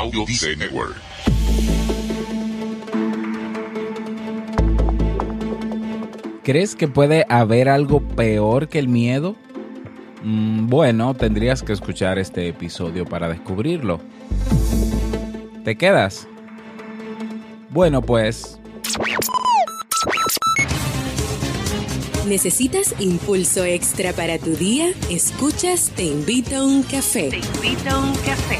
Audio Dice Network. ¿Crees que puede haber algo peor que el miedo? Mm, bueno, tendrías que escuchar este episodio para descubrirlo. ¿Te quedas? Bueno, pues ¿Necesitas impulso extra para tu día? Escuchas Te invito a un café. Te invito a un café.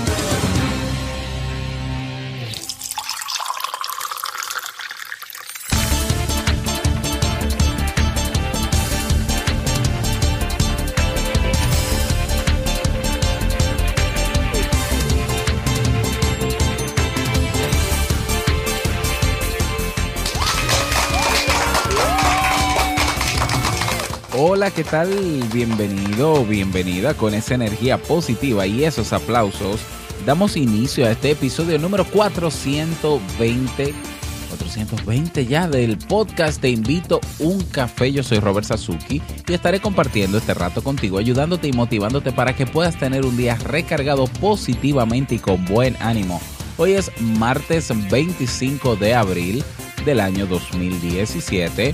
Hola, ¿qué tal? Bienvenido bienvenida con esa energía positiva y esos aplausos. Damos inicio a este episodio número 420. 420 ya del podcast Te invito un café. Yo soy Robert Sasuki y estaré compartiendo este rato contigo, ayudándote y motivándote para que puedas tener un día recargado positivamente y con buen ánimo. Hoy es martes 25 de abril del año 2017.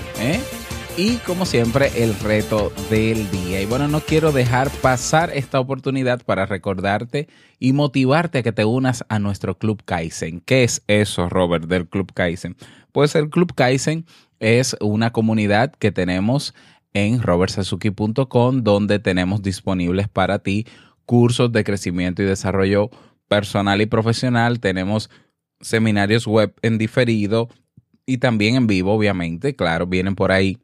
¿eh? Y como siempre, el reto del día. Y bueno, no quiero dejar pasar esta oportunidad para recordarte y motivarte a que te unas a nuestro Club Kaizen. ¿Qué es eso, Robert, del Club Kaizen? Pues el Club Kaizen es una comunidad que tenemos en robertsazuki.com donde tenemos disponibles para ti cursos de crecimiento y desarrollo personal y profesional. Tenemos seminarios web en diferido, y también en vivo, obviamente. Claro, vienen por ahí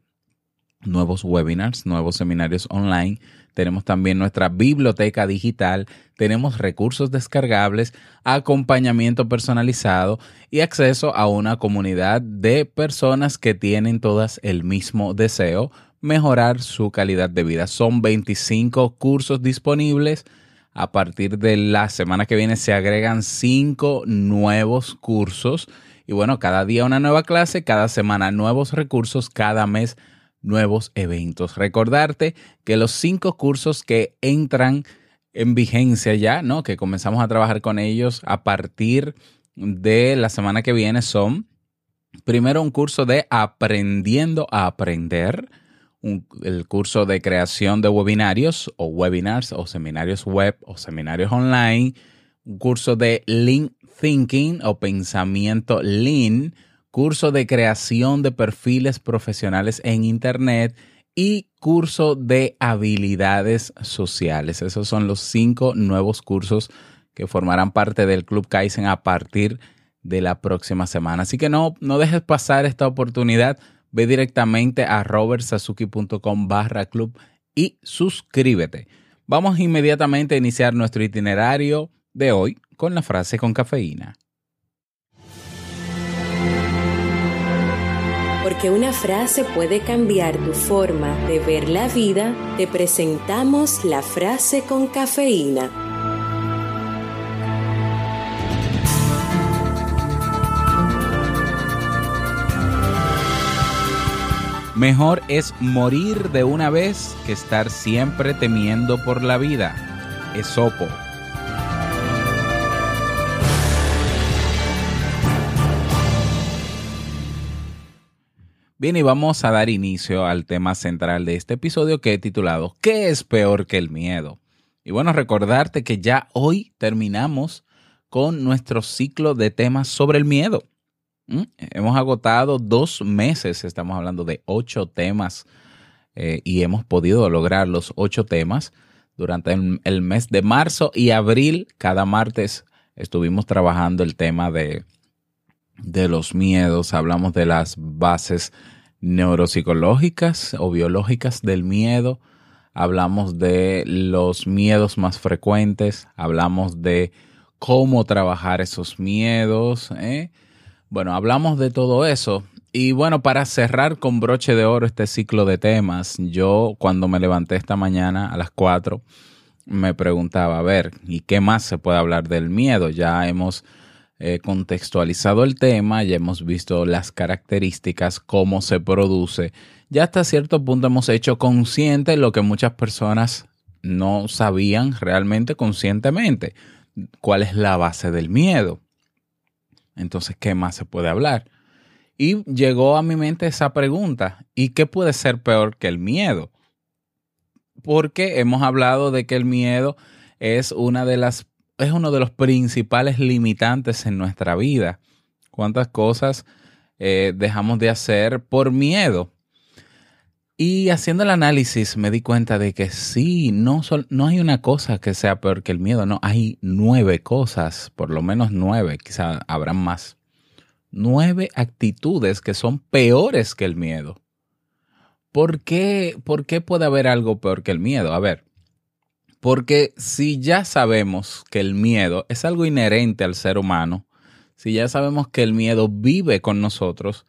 nuevos webinars, nuevos seminarios online. Tenemos también nuestra biblioteca digital, tenemos recursos descargables, acompañamiento personalizado y acceso a una comunidad de personas que tienen todas el mismo deseo, mejorar su calidad de vida. Son 25 cursos disponibles. A partir de la semana que viene se agregan 5 nuevos cursos y bueno, cada día una nueva clase, cada semana nuevos recursos, cada mes nuevos eventos. Recordarte que los cinco cursos que entran en vigencia ya, ¿no? Que comenzamos a trabajar con ellos a partir de la semana que viene son, primero un curso de aprendiendo a aprender, el curso de creación de webinarios o webinars o seminarios web o seminarios online, un curso de link Thinking o Pensamiento Lean, curso de creación de perfiles profesionales en Internet y curso de habilidades sociales. Esos son los cinco nuevos cursos que formarán parte del Club Kaizen a partir de la próxima semana. Así que no, no dejes pasar esta oportunidad. Ve directamente a robertsazuki.com barra club y suscríbete. Vamos inmediatamente a iniciar nuestro itinerario de hoy con la frase con cafeína. Porque una frase puede cambiar tu forma de ver la vida, te presentamos la frase con cafeína. Mejor es morir de una vez que estar siempre temiendo por la vida. Esopo. Bien, y vamos a dar inicio al tema central de este episodio que he titulado ¿Qué es peor que el miedo? Y bueno, recordarte que ya hoy terminamos con nuestro ciclo de temas sobre el miedo. ¿Mm? Hemos agotado dos meses, estamos hablando de ocho temas eh, y hemos podido lograr los ocho temas durante el, mes de marzo y abril. Cada martes estuvimos trabajando el tema de, de los miedos, hablamos de las bases neuropsicológicas o biológicas del miedo, hablamos de los miedos más frecuentes, hablamos de cómo trabajar esos miedos. ¿eh? Bueno, hablamos de todo eso. Y bueno, para cerrar con broche de oro este ciclo de temas, yo cuando me levanté esta mañana a las 4, me preguntaba, a ver, ¿y qué más se puede hablar del miedo? Ya hemos eh, contextualizado el tema, ya hemos visto las características, cómo se produce. Ya hasta cierto punto hemos hecho consciente lo que muchas personas no sabían realmente conscientemente, cuál es la base del miedo. Entonces, ¿qué más se puede hablar? Y llegó a mi mente esa pregunta, ¿y qué puede ser peor que el miedo? Porque hemos hablado de que el miedo es una de las es uno de los principales limitantes en nuestra vida. ¿Cuántas cosas eh, dejamos de hacer por miedo? Y haciendo el análisis me di cuenta de que sí, no, no hay una cosa que sea peor que el miedo, no, hay nueve cosas, por lo menos nueve, quizá habrán más. Nueve actitudes que son peores que el miedo. ¿Por qué, ¿Por qué puede haber algo peor que el miedo? A ver, porque si ya sabemos que el miedo es algo inherente al ser humano, si ya sabemos que el miedo vive con nosotros,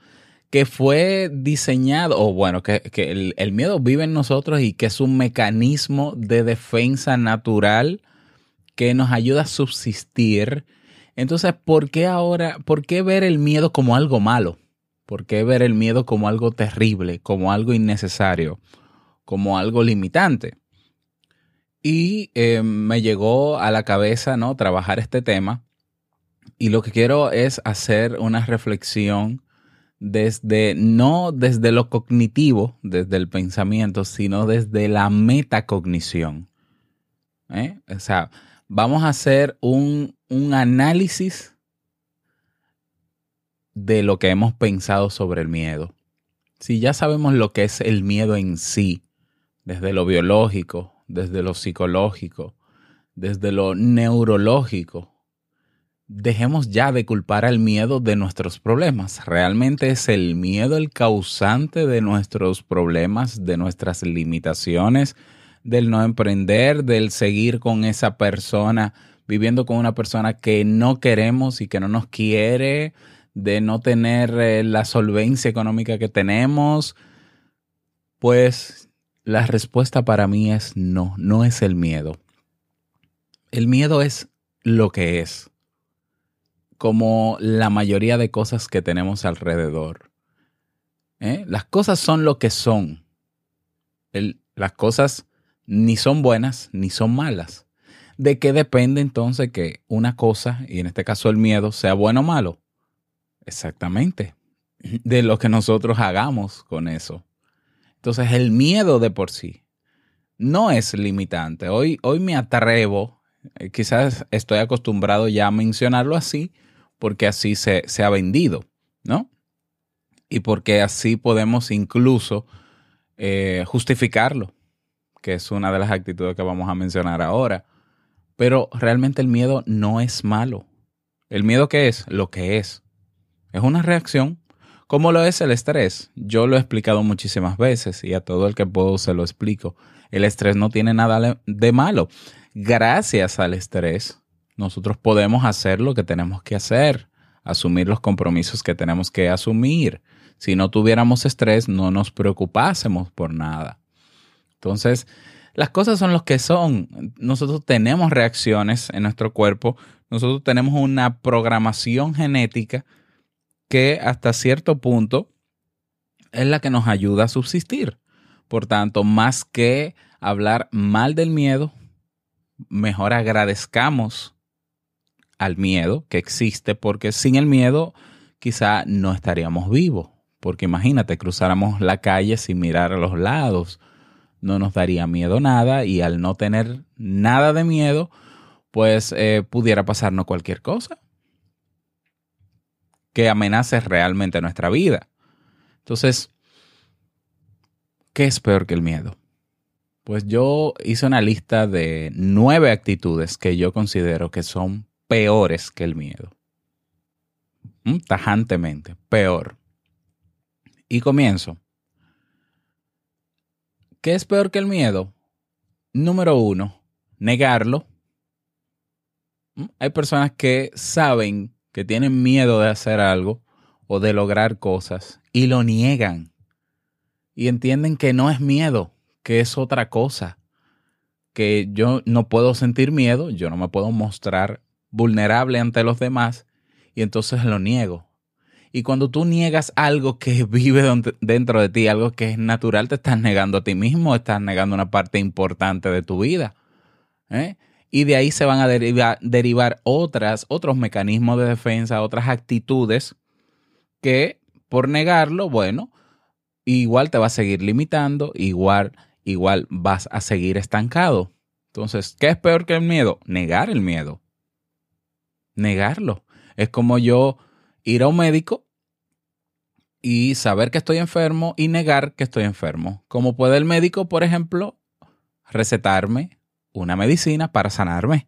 que fue diseñado, o bueno, que, el, el, miedo vive en nosotros y que es un mecanismo de defensa natural que nos ayuda a subsistir. Entonces, ¿por qué ahora, por qué ver el miedo como algo malo? ¿Por qué ver el miedo como algo terrible, como algo innecesario, como algo limitante? Y eh, me llegó a la cabeza, ¿no? Trabajar este tema. Y lo que quiero es hacer una reflexión desde, no desde lo cognitivo, desde el pensamiento, sino desde la metacognición. ¿eh? O sea, vamos a hacer un, un análisis de lo que hemos pensado sobre el miedo. Si ya sabemos lo que es el miedo en sí, desde lo biológico, desde lo psicológico, desde lo neurológico. Dejemos ya de culpar al miedo de nuestros problemas. Realmente es el miedo el causante de nuestros problemas, de nuestras limitaciones, del no emprender, del seguir con esa persona, viviendo con una persona que no queremos y que no nos quiere, de no tener eh, la solvencia económica que tenemos. Pues la respuesta para mí es no, no es el miedo. El miedo es lo que es, como la mayoría de cosas que tenemos alrededor. ¿Eh? Las cosas son lo que son. las cosas ni son buenas ni son malas. ¿De qué depende entonces que una cosa, y en este caso el miedo, sea bueno o malo? Exactamente. De lo que nosotros hagamos con eso. Entonces el miedo de por sí no es limitante. Hoy, hoy me atrevo, eh, quizás estoy acostumbrado ya a mencionarlo así, porque así se, se ha vendido, ¿no? Y porque así podemos incluso eh, justificarlo, que es una de las actitudes que vamos a mencionar ahora. Pero realmente el miedo no es malo. ¿El miedo qué es? Lo que es. Es una reacción ¿Cómo lo es el estrés? Yo lo he explicado muchísimas veces y a todo el que puedo se lo explico. El estrés no tiene nada de malo. Gracias al estrés, nosotros podemos hacer lo que tenemos que hacer, asumir los compromisos que tenemos que asumir. Si no tuviéramos estrés, no nos preocupásemos por nada. Entonces, las cosas son lo que son. Nosotros tenemos reacciones en nuestro cuerpo, nosotros tenemos una programación genética que hasta cierto punto es la que nos ayuda a subsistir. Por tanto, más que hablar mal del miedo, mejor agradezcamos al miedo que existe, porque sin el miedo quizá no estaríamos vivos. Porque imagínate, cruzáramos la calle sin mirar a los lados, no nos daría miedo nada y al no tener nada de miedo, pues eh, pudiera pasarnos cualquier cosa que amenace realmente nuestra vida. Entonces, ¿Qué es peor que el miedo? Pues yo hice una lista de nueve actitudes que yo considero que son peores que el miedo. ¿Mm? Tajantemente, peor. Y comienzo. ¿Qué es peor que el miedo? Número uno, negarlo. ¿Mm? Hay personas que saben que tienen miedo de hacer algo o de lograr cosas y lo niegan. Y entienden que no es miedo, que es otra cosa. Que yo no puedo sentir miedo, yo no me puedo mostrar vulnerable ante los demás y entonces lo niego. Y cuando tú niegas algo que vive dentro de ti, algo que es natural, te estás negando a ti mismo, estás negando una parte importante de tu vida. ¿eh? Y de ahí se van a derivar otras, otros mecanismos de defensa, otras actitudes que por negarlo, bueno, igual te va a seguir limitando, igual, igual vas a seguir estancado. Entonces, ¿qué es peor que el miedo? Negar el miedo. Negarlo. Es como yo ir a un médico y saber que estoy enfermo y negar que estoy enfermo. Como puede el médico, por ejemplo, recetarme una medicina para sanarme.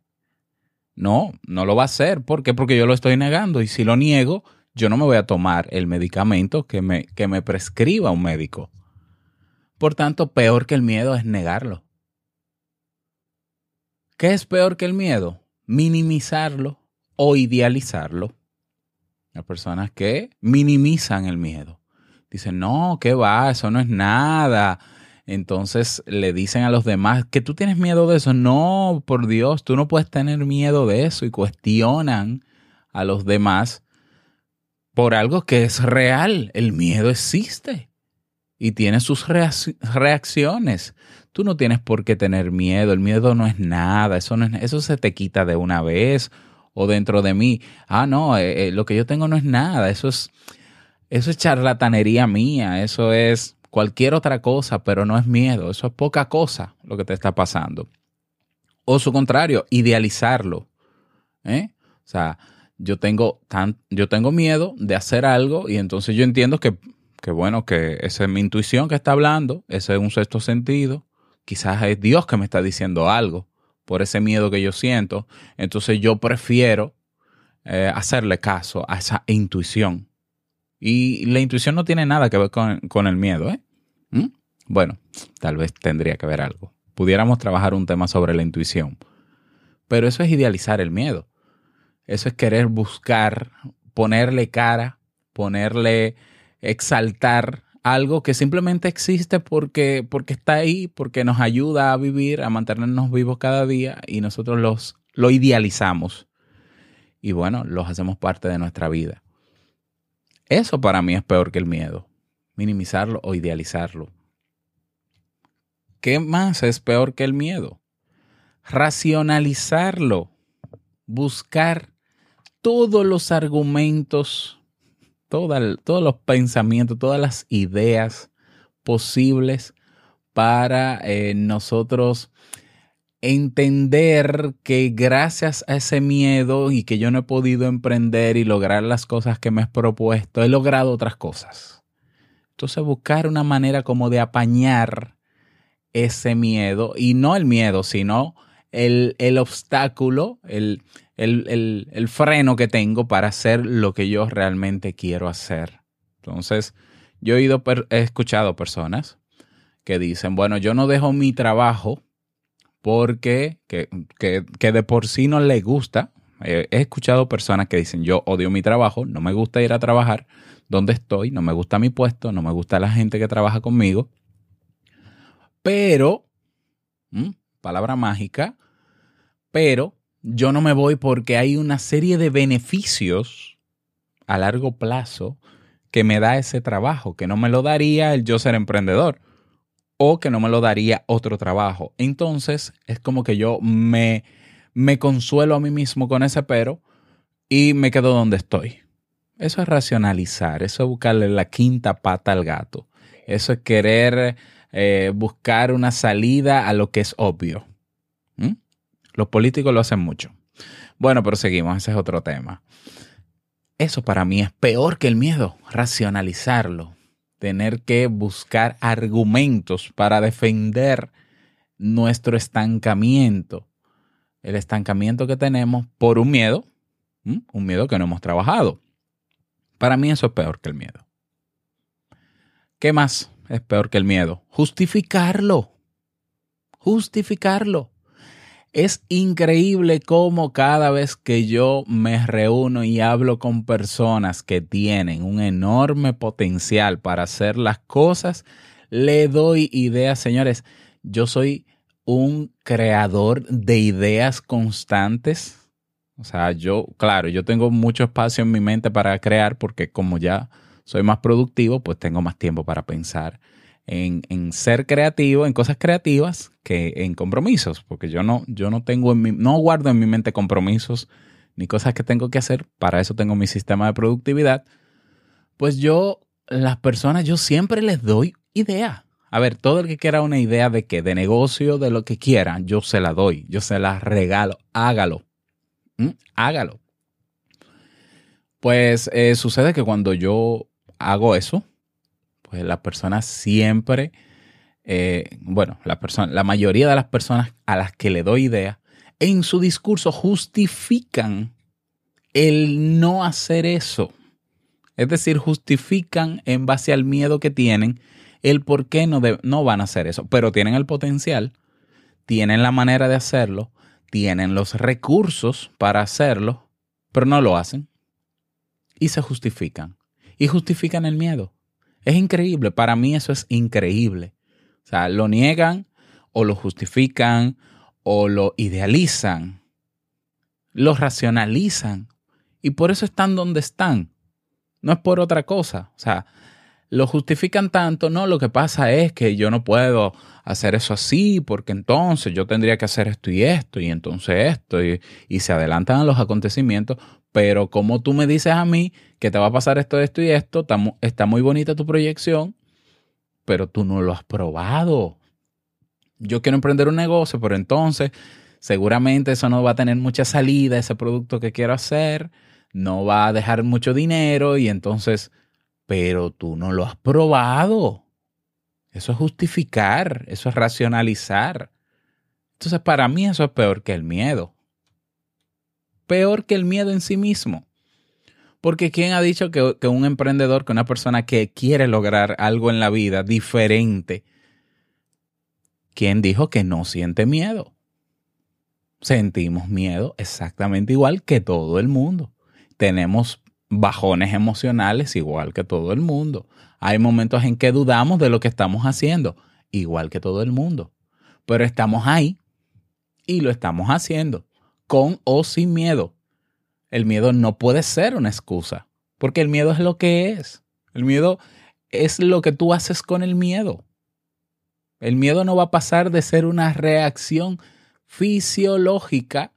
No, no lo va a hacer. ¿Por qué? Porque yo lo estoy negando. Y si lo niego, yo no me voy a tomar el medicamento que me, que me prescriba un médico. Por tanto, peor que el miedo es negarlo. ¿Qué es peor que el miedo? Minimizarlo o idealizarlo. Las personas que minimizan el miedo. Dicen, no, ¿qué va? Eso no es nada. Entonces le dicen a los demás que tú tienes miedo de eso. No, por Dios, tú no puedes tener miedo de eso. Y cuestionan a los demás por algo que es real. El miedo existe y tiene sus reacciones. Tú no tienes por qué tener miedo. El miedo no es nada. Eso, no es, eso se te quita de una vez o dentro de mí, ah, no, eh, eh, lo que yo tengo no es nada, eso es, eso es charlatanería mía, eso es cualquier otra cosa, pero no es miedo, eso es poca cosa lo que te está pasando. O su contrario, idealizarlo. ¿eh? O sea, yo tengo, tan, yo tengo miedo de hacer algo y entonces yo entiendo que, que, bueno, que esa es mi intuición que está hablando, ese es un sexto sentido, quizás es Dios que me está diciendo algo por ese miedo que yo siento, entonces yo prefiero eh, hacerle caso a esa intuición. Y la intuición no tiene nada que ver con, el miedo, ¿eh? ¿Mm? Bueno, tal vez tendría que ver algo. Pudiéramos trabajar un tema sobre la intuición. Pero eso es idealizar el miedo. Eso es querer buscar, ponerle cara, ponerle, exaltar algo que simplemente existe porque, porque está ahí, porque nos ayuda a vivir, a mantenernos vivos cada día y nosotros los, lo idealizamos. Y bueno, los hacemos parte de nuestra vida. Eso para mí es peor que el miedo, minimizarlo o idealizarlo. ¿Qué más es peor que el miedo? Racionalizarlo, buscar todos los argumentos todos los pensamientos, todas las ideas posibles para eh, nosotros entender que gracias a ese miedo y que yo no he podido emprender y lograr las cosas que me he propuesto, he logrado otras cosas. Entonces buscar una manera como de apañar ese miedo y no el miedo, sino el, el obstáculo, el, el, freno que tengo para hacer lo que yo realmente quiero hacer. Entonces, yo he, ido, he escuchado personas que dicen, bueno, yo no dejo mi trabajo porque que, que, de por sí no le gusta. He escuchado personas que dicen, yo odio mi trabajo, no me gusta ir a trabajar donde estoy, no me gusta mi puesto, no me gusta la gente que trabaja conmigo, pero, palabra mágica, pero yo no me voy porque hay una serie de beneficios a largo plazo que me da ese trabajo, que no me lo daría el yo ser emprendedor o que no me lo daría otro trabajo. Entonces es como que yo me, me consuelo a mí mismo con ese pero y me quedo donde estoy. Eso es racionalizar, eso es buscarle la quinta pata al gato, eso es querer eh, buscar una salida a lo que es obvio. Los políticos lo hacen mucho. Bueno, pero seguimos, ese es otro tema. Eso para mí es peor que el miedo, racionalizarlo. Tener que buscar argumentos para defender nuestro estancamiento, el estancamiento que tenemos por un miedo, un miedo que no hemos trabajado. Para mí eso es peor que el miedo. ¿Qué más es peor que el miedo? Justificarlo. Justificarlo. Es increíble cómo cada vez que yo me reúno y hablo con personas que tienen un enorme potencial para hacer las cosas, le doy ideas, señores. Yo soy un creador de ideas constantes. O sea, yo, claro, yo tengo mucho espacio en mi mente para crear porque como ya soy más productivo, pues tengo más tiempo para pensar en, ser creativo, en cosas creativas, que en compromisos, porque yo no, yo no tengo en mi, no guardo en mi mente compromisos ni cosas que tengo que hacer, para eso tengo mi sistema de productividad, pues yo, las personas, yo siempre les doy idea. A ver, todo el que quiera una idea de que de negocio, de lo que quiera, yo se la doy, yo se la regalo, hágalo, ¿Mm? hágalo. Pues eh, sucede que cuando yo hago eso, pues las personas siempre, eh, bueno, la, persona, la mayoría de las personas a las que le doy idea, en su discurso justifican el no hacer eso. Es decir, justifican en base al miedo que tienen el por qué no, no van a hacer eso, pero tienen el potencial, tienen la manera de hacerlo, tienen los recursos para hacerlo, pero no lo hacen. Y se justifican. Y justifican el miedo. Es increíble, para mí eso es increíble. O sea, lo niegan o lo justifican o lo idealizan, lo racionalizan y por eso están donde están. No es por otra cosa. O sea, lo justifican tanto, no, lo que pasa es que yo no puedo hacer eso así porque entonces yo tendría que hacer esto y esto y entonces esto y, y se adelantan a los acontecimientos pero como tú me dices a mí que te va a pasar esto, esto y esto, está, muy bonita tu proyección, pero tú no lo has probado. Yo quiero emprender un negocio, pero entonces seguramente eso no va a tener mucha salida, ese producto que quiero hacer, no va a dejar mucho dinero y entonces, pero tú no lo has probado. Eso es justificar, eso es racionalizar. Entonces, para mí eso es peor que el miedo peor que el miedo en sí mismo. Porque ¿quién ha dicho que, un emprendedor, que una persona que quiere lograr algo en la vida diferente, ¿quién dijo que no siente miedo? Sentimos miedo exactamente igual que todo el mundo. Tenemos bajones emocionales igual que todo el mundo. Hay momentos en que dudamos de lo que estamos haciendo, igual que todo el mundo. Pero estamos ahí y lo estamos haciendo con o sin miedo. El miedo no puede ser una excusa, porque el miedo es lo que es. El miedo es lo que tú haces con el miedo. El miedo no va a pasar de ser una reacción fisiológica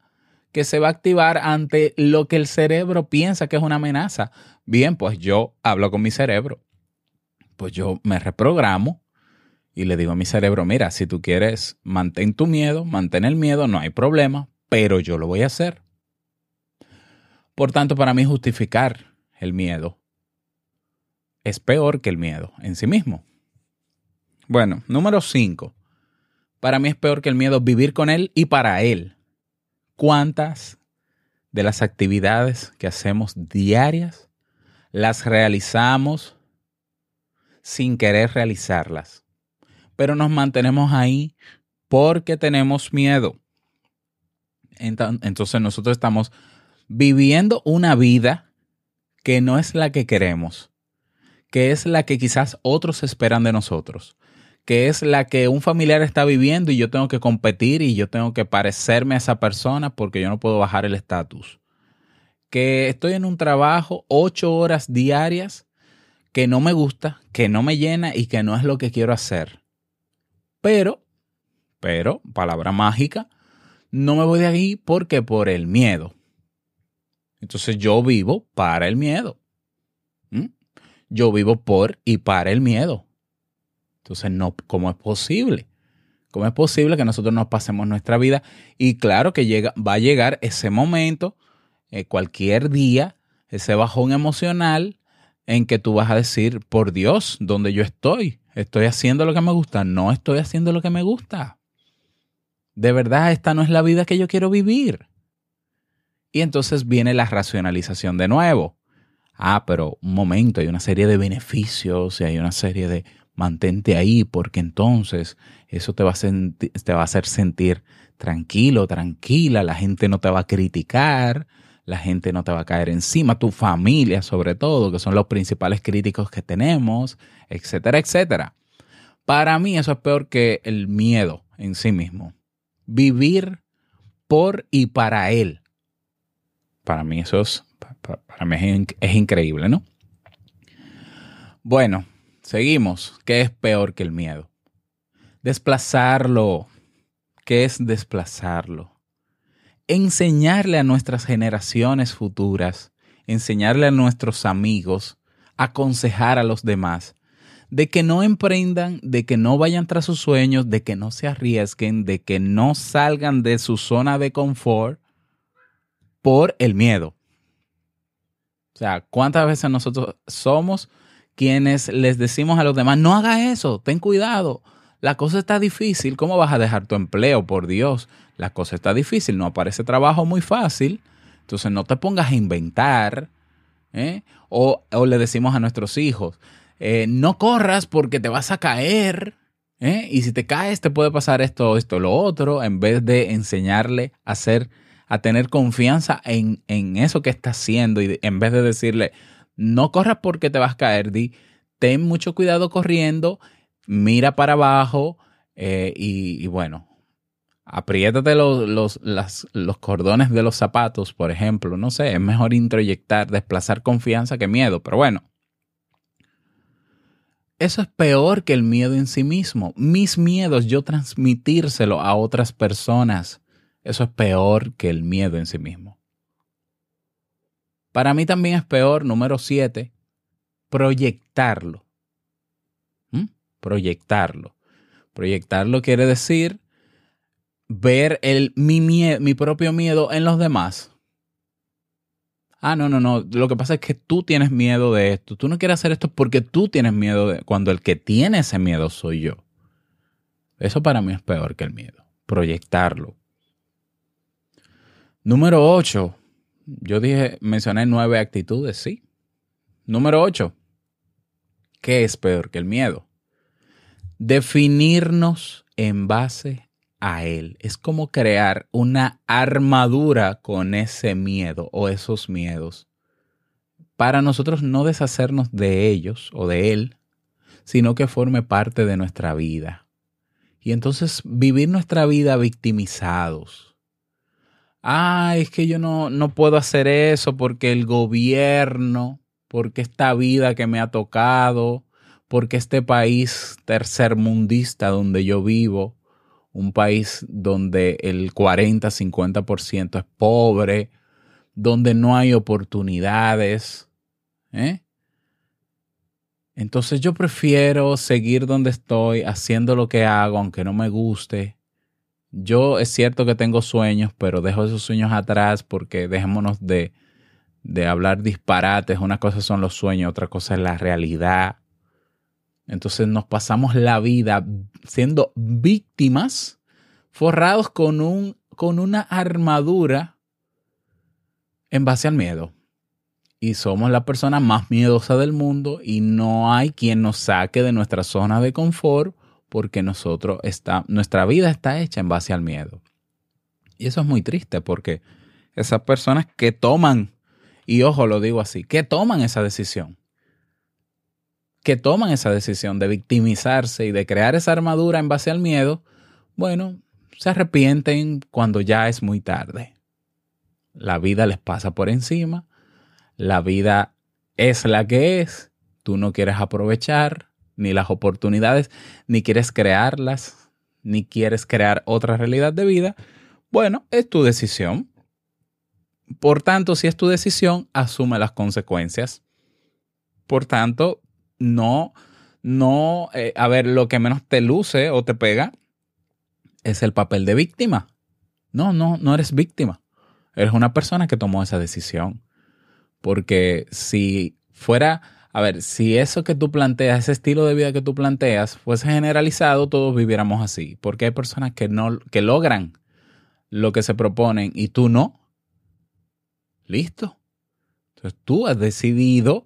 que se va a activar ante lo que el cerebro piensa que es una amenaza. Bien, pues yo hablo con mi cerebro. Pues yo me reprogramo y le digo a mi cerebro, mira, si tú quieres, mantén tu miedo, mantén el miedo, no hay problema, pero yo lo voy a hacer. Por tanto, para mí justificar el miedo es peor que el miedo en sí mismo. Bueno, número 5. Para mí es peor que el miedo vivir con él y para él. ¿Cuántas de las actividades que hacemos diarias las realizamos sin querer realizarlas? Pero nos mantenemos ahí porque tenemos miedo. Entonces nosotros estamos viviendo una vida que no es la que queremos, que es la que quizás otros esperan de nosotros, que es la que un familiar está viviendo y yo tengo que competir y yo tengo que parecerme a esa persona porque yo no puedo bajar el estatus. Que estoy en un trabajo ocho horas diarias que no me gusta, que no me llena y que no es lo que quiero hacer. Pero, pero, palabra mágica, no me voy de ahí porque por el miedo. Entonces yo vivo para el miedo. ¿Mm? Yo vivo por y para el miedo. Entonces, no, ¿cómo es posible? ¿Cómo es posible que nosotros nos pasemos nuestra vida? Y claro que llega, va a llegar ese momento, eh, cualquier día, ese bajón emocional, en que tú vas a decir, por Dios, donde yo estoy, estoy haciendo lo que me gusta, no estoy haciendo lo que me gusta. De verdad, esta no es la vida que yo quiero vivir. Y entonces viene la racionalización de nuevo. Ah, pero un momento, hay una serie de beneficios y hay una serie de mantente ahí porque entonces eso te va a, te va a hacer sentir tranquilo, tranquila, la gente no te va a criticar, la gente no te va a caer encima, tu familia sobre todo, que son los principales críticos que tenemos, etcétera, etcétera. Para mí eso es peor que el miedo en sí mismo. Vivir por y para él. Para mí eso es, para mí es, increíble, ¿no? Bueno, seguimos. ¿Qué es peor que el miedo? Desplazarlo. ¿Qué es desplazarlo? enseñarle a nuestras generaciones futuras, enseñarle a nuestros amigos, aconsejar a los demás, de que no emprendan, de que no vayan tras sus sueños, de que no se arriesguen, de que no salgan de su zona de confort por el miedo. O sea, ¿cuántas veces nosotros somos quienes les decimos a los demás, no haga eso, ten cuidado, la cosa está difícil, ¿cómo vas a dejar tu empleo? Por Dios, la cosa está difícil, no aparece trabajo muy fácil, entonces no te pongas a inventar. ¿eh? O, le decimos a nuestros hijos, eh, no corras porque te vas a caer. ¿eh? Y si te caes te puede pasar esto, esto, lo otro, en vez de enseñarle a hacer, a tener confianza en, en eso que está haciendo y en vez de decirle, no corras porque te vas a caer, di, ten mucho cuidado corriendo, mira para abajo y, bueno, apriétate los, los, los, cordones de los zapatos, por ejemplo. No sé, es mejor introyectar, desplazar confianza que miedo, pero bueno. Eso es peor que el miedo en sí mismo. Mis miedos, yo transmitírselo a otras personas, eso es peor que el miedo en sí mismo. Para mí también es peor, número siete, proyectarlo. ¿Mm? Proyectarlo. Proyectarlo quiere decir ver el, mi, mi propio miedo en los demás. Ah, no, no, no. Lo que pasa es que tú tienes miedo de esto. Tú no quieres hacer esto porque tú tienes miedo de cuando el que tiene ese miedo soy yo. Eso para mí es peor que el miedo. Proyectarlo. Número 8. Yo dije, mencioné nueve actitudes, sí. Número 8. ¿Qué es peor que el miedo? Definirnos en base a Él. Es como crear una armadura con ese miedo o esos miedos para nosotros no deshacernos de ellos o de Él, sino que forme parte de nuestra vida. Y entonces vivir nuestra vida victimizados. Ah, es que yo no, no puedo hacer eso porque el gobierno, porque esta vida que me ha tocado, porque este país tercermundista donde yo vivo, un país donde el 40-50% es pobre, donde no hay oportunidades. ¿eh? Entonces yo prefiero seguir donde estoy, haciendo lo que hago, aunque no me guste. Yo es cierto que tengo sueños, pero dejo esos sueños atrás porque dejémonos de, de hablar disparates. Una cosa son los sueños, otra cosa es la realidad. Entonces nos pasamos la vida siendo víctimas, forrados con, un, con una armadura en base al miedo. Y somos la persona más miedosa del mundo y no hay quien nos saque de nuestra zona de confort porque nosotros está, nuestra vida está hecha en base al miedo. Y eso es muy triste porque esas personas que toman, y ojo lo digo así, que toman esa decisión, que toman esa decisión de victimizarse y de crear esa armadura en base al miedo, bueno, se arrepienten cuando ya es muy tarde. La vida les pasa por encima, la vida es la que es, tú no quieres aprovechar ni las oportunidades, ni quieres crearlas, ni quieres crear otra realidad de vida. Bueno, es tu decisión. Por tanto, si es tu decisión, asume las consecuencias. Por tanto, no, no, eh, a ver, lo que menos te luce o te pega es el papel de víctima. No, no, no eres víctima. Eres una persona que tomó esa decisión. Porque si fuera a ver, si eso que tú planteas, ese estilo de vida que tú planteas, fuese generalizado, todos viviéramos así. Porque hay personas que no, que logran lo que se proponen y tú no. Listo. Entonces tú has decidido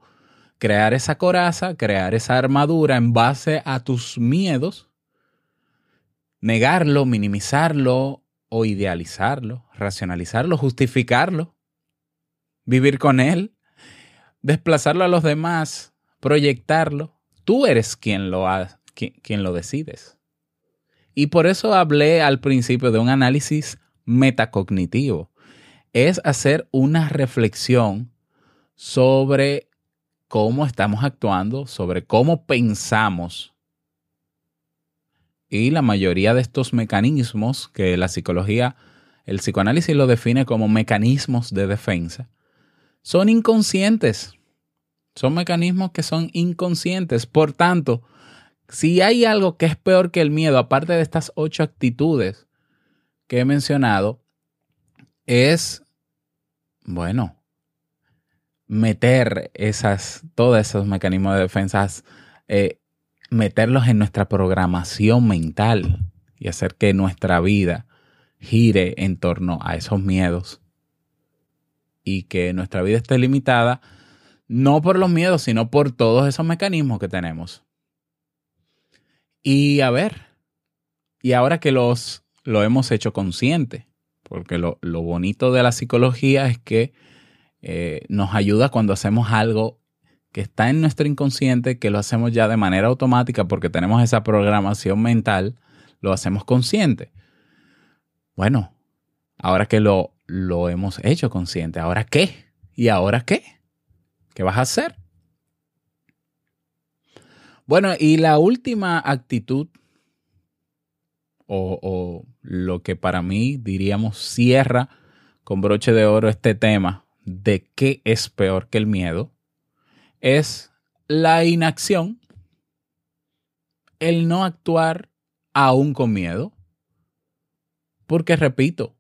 crear esa coraza, crear esa armadura en base a tus miedos, negarlo, minimizarlo o idealizarlo, racionalizarlo, justificarlo, vivir con él desplazarlo a los demás, proyectarlo. Tú eres quien lo, ha, lo decides. Y por eso hablé al principio de un análisis metacognitivo. Es hacer una reflexión sobre cómo estamos actuando, sobre cómo pensamos. Y la mayoría de estos mecanismos que la psicología, el psicoanálisis lo define como mecanismos de defensa, son inconscientes. Son mecanismos que son inconscientes. Por tanto, si hay algo que es peor que el miedo, aparte de estas ocho actitudes que he mencionado, es, bueno, meter esas, todos esos mecanismos de defensa, eh, meterlos en nuestra programación mental y hacer que nuestra vida gire en torno a esos miedos y que nuestra vida esté limitada no por los miedos, sino por todos esos mecanismos que tenemos. Y a ver, y ahora que los lo hemos hecho consciente, porque lo, bonito de la psicología es que eh, nos ayuda cuando hacemos algo que está en nuestro inconsciente, que lo hacemos ya de manera automática porque tenemos esa programación mental, lo hacemos consciente. Bueno, ahora que lo, lo hemos hecho consciente. ¿Ahora qué? ¿Y ahora qué? ¿Qué vas a hacer? Bueno, y la última actitud, o, o, lo que para mí diríamos cierra con broche de oro este tema de qué es peor que el miedo, es la inacción, el no actuar aún con miedo. Porque repito,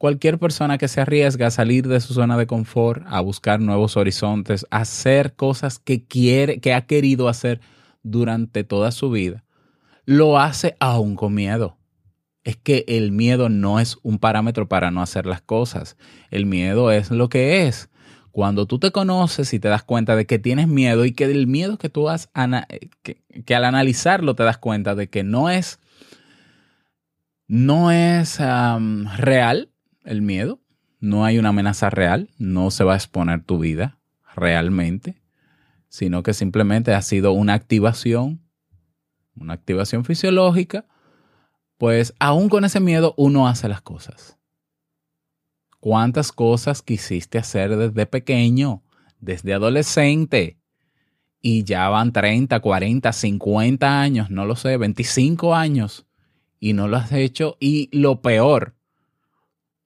Cualquier persona que se arriesga a salir de su zona de confort, a buscar nuevos horizontes, a hacer cosas que quiere, que ha querido hacer durante toda su vida, lo hace aún con miedo. Es que el miedo no es un parámetro para no hacer las cosas. El miedo es lo que es. Cuando tú te conoces y te das cuenta de que tienes miedo y que el miedo que tú has, que, al analizarlo te das cuenta de que no es, no es real, el miedo, no hay una amenaza real, no se va a exponer tu vida realmente, sino que simplemente ha sido una activación, una activación fisiológica, pues aún con ese miedo uno hace las cosas. ¿Cuántas cosas quisiste hacer desde pequeño, desde adolescente? Y ya van 30, 40, 50 años, no lo sé, 25 años, y no lo has hecho. Y lo peor,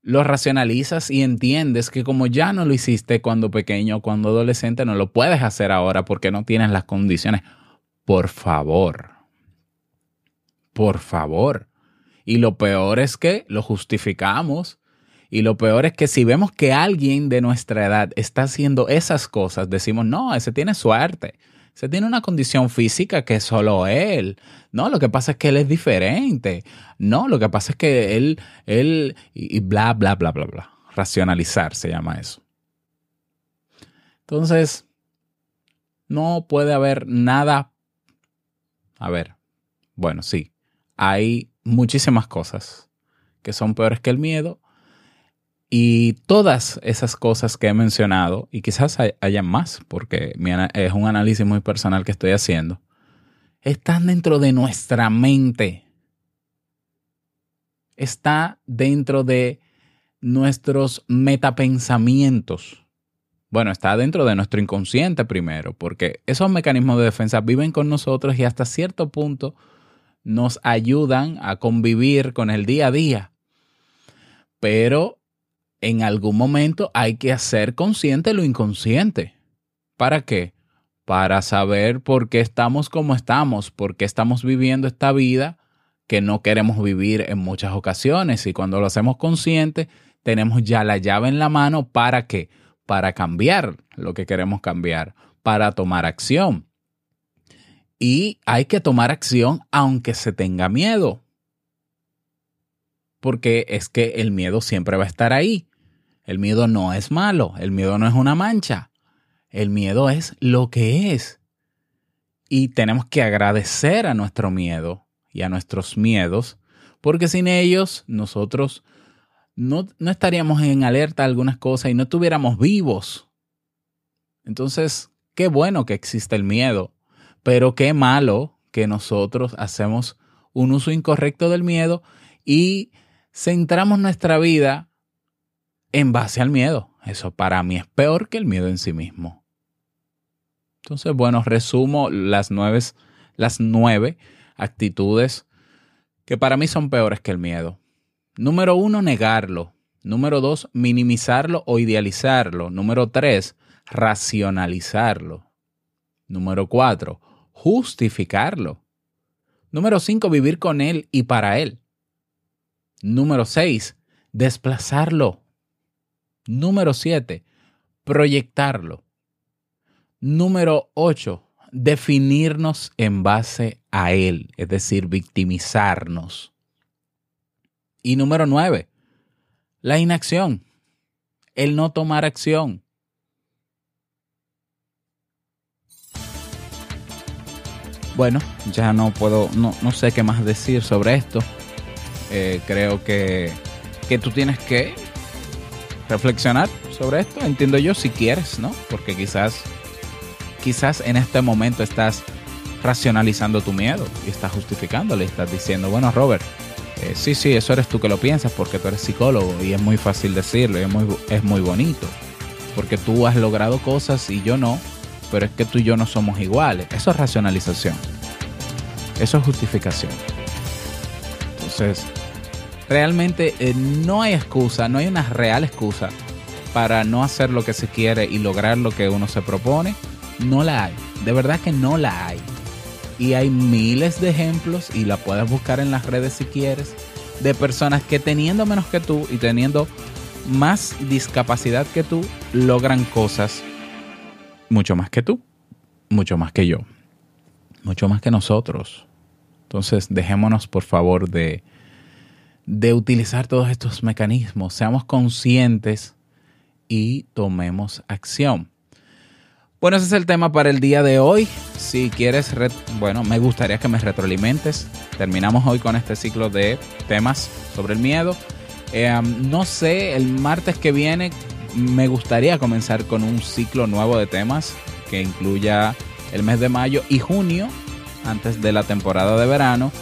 lo racionalizas y entiendes que como ya no lo hiciste cuando pequeño, cuando adolescente, no lo puedes hacer ahora porque no tienes las condiciones. Por favor. Por favor. Y lo peor es que lo justificamos. Y lo peor es que si vemos que alguien de nuestra edad está haciendo esas cosas, decimos, no, ese tiene suerte se tiene una condición física que es solo él. No, lo que pasa es que él es diferente. No, lo que pasa es que él, él, y bla, bla, bla, bla, bla. Racionalizar se llama eso. Entonces, no puede haber nada. A ver, bueno, sí, hay muchísimas cosas que son peores que el miedo y todas esas cosas que he mencionado, y quizás haya más, porque es un análisis muy personal que estoy haciendo, están dentro de nuestra mente. Está dentro de nuestros metapensamientos. Bueno, está dentro de nuestro inconsciente primero, porque esos mecanismos de defensa viven con nosotros y hasta cierto punto nos ayudan a convivir con el día a día. Pero en algún momento hay que hacer consciente lo inconsciente. ¿Para qué? Para saber por qué estamos como estamos, por qué estamos viviendo esta vida que no queremos vivir en muchas ocasiones. Y cuando lo hacemos consciente, tenemos ya la llave en la mano para qué? Para cambiar lo que queremos cambiar, para tomar acción. Y hay que tomar acción aunque se tenga miedo. Porque es que el miedo siempre va a estar ahí. El miedo no es malo, el miedo no es una mancha. El miedo es lo que es. Y tenemos que agradecer a nuestro miedo y a nuestros miedos, porque sin ellos nosotros no, no estaríamos en alerta a algunas cosas y no estuviéramos vivos. Entonces, qué bueno que existe el miedo, pero qué malo que nosotros hacemos un uso incorrecto del miedo y centramos nuestra vida en base al miedo. Eso para mí es peor que el miedo en sí mismo. Entonces, bueno, resumo las nueve, las nueve actitudes que para mí son peores que el miedo. Número uno, negarlo. Número dos, minimizarlo o idealizarlo. Número tres, racionalizarlo. Número cuatro, justificarlo. Número cinco, vivir con él y para él. Número seis, desplazarlo. Número siete, proyectarlo. Número ocho, definirnos en base a él, es decir, victimizarnos. Y número nueve, la inacción, el no tomar acción. Bueno, ya no puedo, no, no sé qué más decir sobre esto. Eh, creo que, que tú tienes que reflexionar sobre esto, entiendo yo, si quieres, ¿no? Porque quizás, quizás en este momento estás racionalizando tu miedo y estás justificándole, estás diciendo, bueno, Robert, eh, sí, sí, eso eres tú que lo piensas porque tú eres psicólogo y es muy fácil decirlo y es muy, es muy bonito. Porque tú has logrado cosas y yo no, pero es que tú y yo no somos iguales. Eso es racionalización. Eso es justificación. Entonces, realmente eh, no hay excusa, no hay una real excusa para no hacer lo que se quiere y lograr lo que uno se propone. No la hay. De verdad que no la hay. Y hay miles de ejemplos y la puedes buscar en las redes si quieres de personas que teniendo menos que tú y teniendo más discapacidad que tú logran cosas mucho más que tú, mucho más que yo, mucho más que nosotros. Entonces dejémonos por favor de, de utilizar todos estos mecanismos, seamos conscientes y tomemos acción. Bueno, ese es el tema para el día de hoy. Si quieres, bueno, me gustaría que me retroalimentes. Terminamos hoy con este ciclo de temas sobre el miedo. Eh, no sé, el martes que viene me gustaría comenzar con un ciclo nuevo de temas que incluya el mes de mayo y junio, antes de la temporada de verano.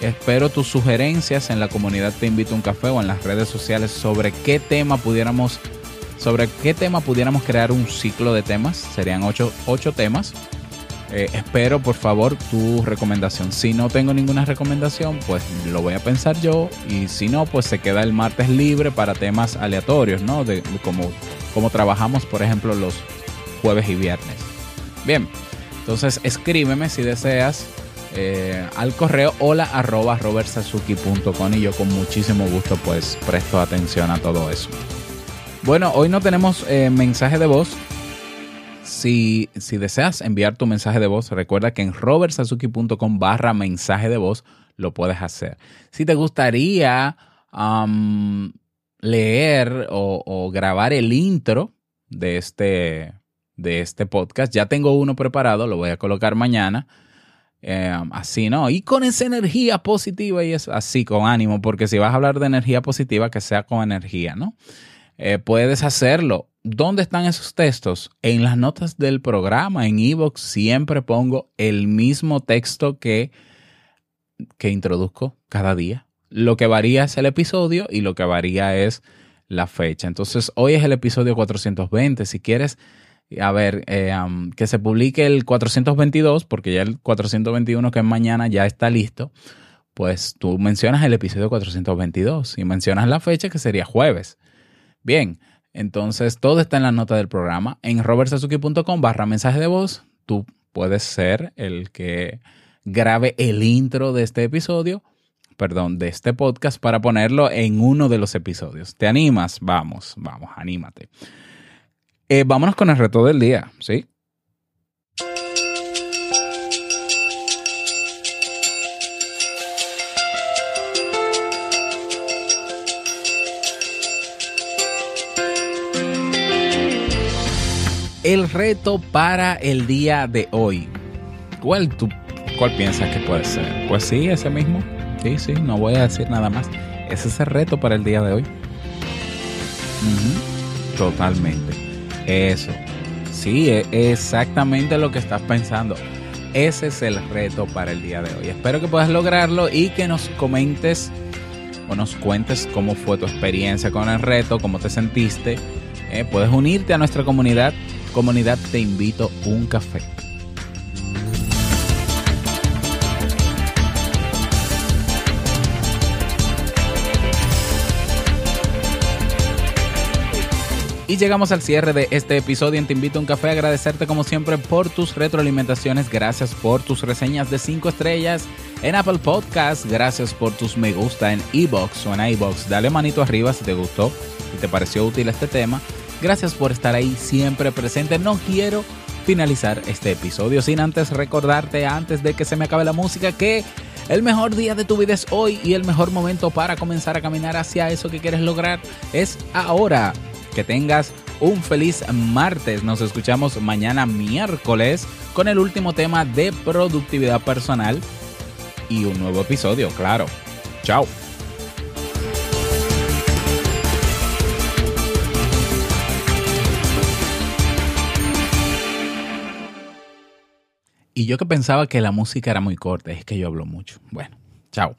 Espero tus sugerencias en la comunidad Te Invito a un Café o en las redes sociales sobre qué tema pudiéramos sobre qué tema pudiéramos crear un ciclo de temas. Serían ocho, temas. Eh, espero por favor tu recomendación. Si no tengo ninguna recomendación, pues lo voy a pensar yo. Y si no, pues se queda el martes libre para temas aleatorios, ¿no? De, como, como trabajamos, por ejemplo, los jueves y viernes. Bien, entonces escríbeme si deseas eh, al correo hola arroba y yo con muchísimo gusto pues presto atención a todo eso. Bueno, hoy no tenemos eh, mensaje de voz. Si, deseas enviar tu mensaje de voz, recuerda que en robertsazuki.com barra mensaje de voz lo puedes hacer. Si te gustaría leer o, grabar el intro de este, de este podcast, ya tengo uno preparado, lo voy a colocar mañana. Em, así, ¿no? Y con esa energía positiva y es así, con ánimo, porque si vas a hablar de energía positiva, que sea con energía, ¿no? Eh, puedes hacerlo. ¿Dónde están esos textos? En las notas del programa, en Evox, siempre pongo el mismo texto que, que introduzco cada día. Lo que varía es el episodio y lo que varía es la fecha. Entonces, hoy es el episodio 420. Si quieres, a ver, eh, que se publique el 422, porque ya el 421 que es mañana ya está listo, pues tú mencionas el episodio 422 y mencionas la fecha que sería jueves. Bien, entonces todo está en la nota del programa. En robertsazuki.com barra mensaje de voz, tú puedes ser el que grabe el intro de este episodio, perdón, de este podcast para ponerlo en uno de los episodios. ¿Te animas? Vamos, vamos, anímate. Eh, vámonos con el reto del día, ¿sí? El reto para el día de hoy. ¿Cuál tú cuál piensas que puede ser? Pues sí, ese mismo. Sí, sí, no voy a decir nada más. Ese es el reto para el día de hoy. Totalmente. Eso. Sí, es exactamente lo que estás pensando. Ese es el reto para el día de hoy. Espero que puedas lograrlo y que nos comentes o nos cuentes cómo fue tu experiencia con el reto, cómo te sentiste. Eh, puedes unirte a nuestra comunidad. Comunidad Te Invito un Café. Y llegamos al cierre de este episodio en Te Invito a un Café. Agradecerte como siempre por tus retroalimentaciones. Gracias por tus reseñas de 5 estrellas en Apple Podcast. Gracias por tus me gusta en Ebox o en iBox. Dale manito arriba si te gustó y te pareció útil este tema. Gracias por estar ahí siempre presente. No quiero finalizar este episodio sin antes recordarte, antes de que se me acabe la música, que el mejor día de tu vida es hoy y el mejor momento para comenzar a caminar hacia eso que quieres lograr es ahora. Que tengas un feliz martes. Nos escuchamos mañana miércoles con el último tema de productividad personal y un nuevo episodio, claro. Chao. Y yo que pensaba que la música era muy corta, es que yo hablo mucho. Bueno, chao.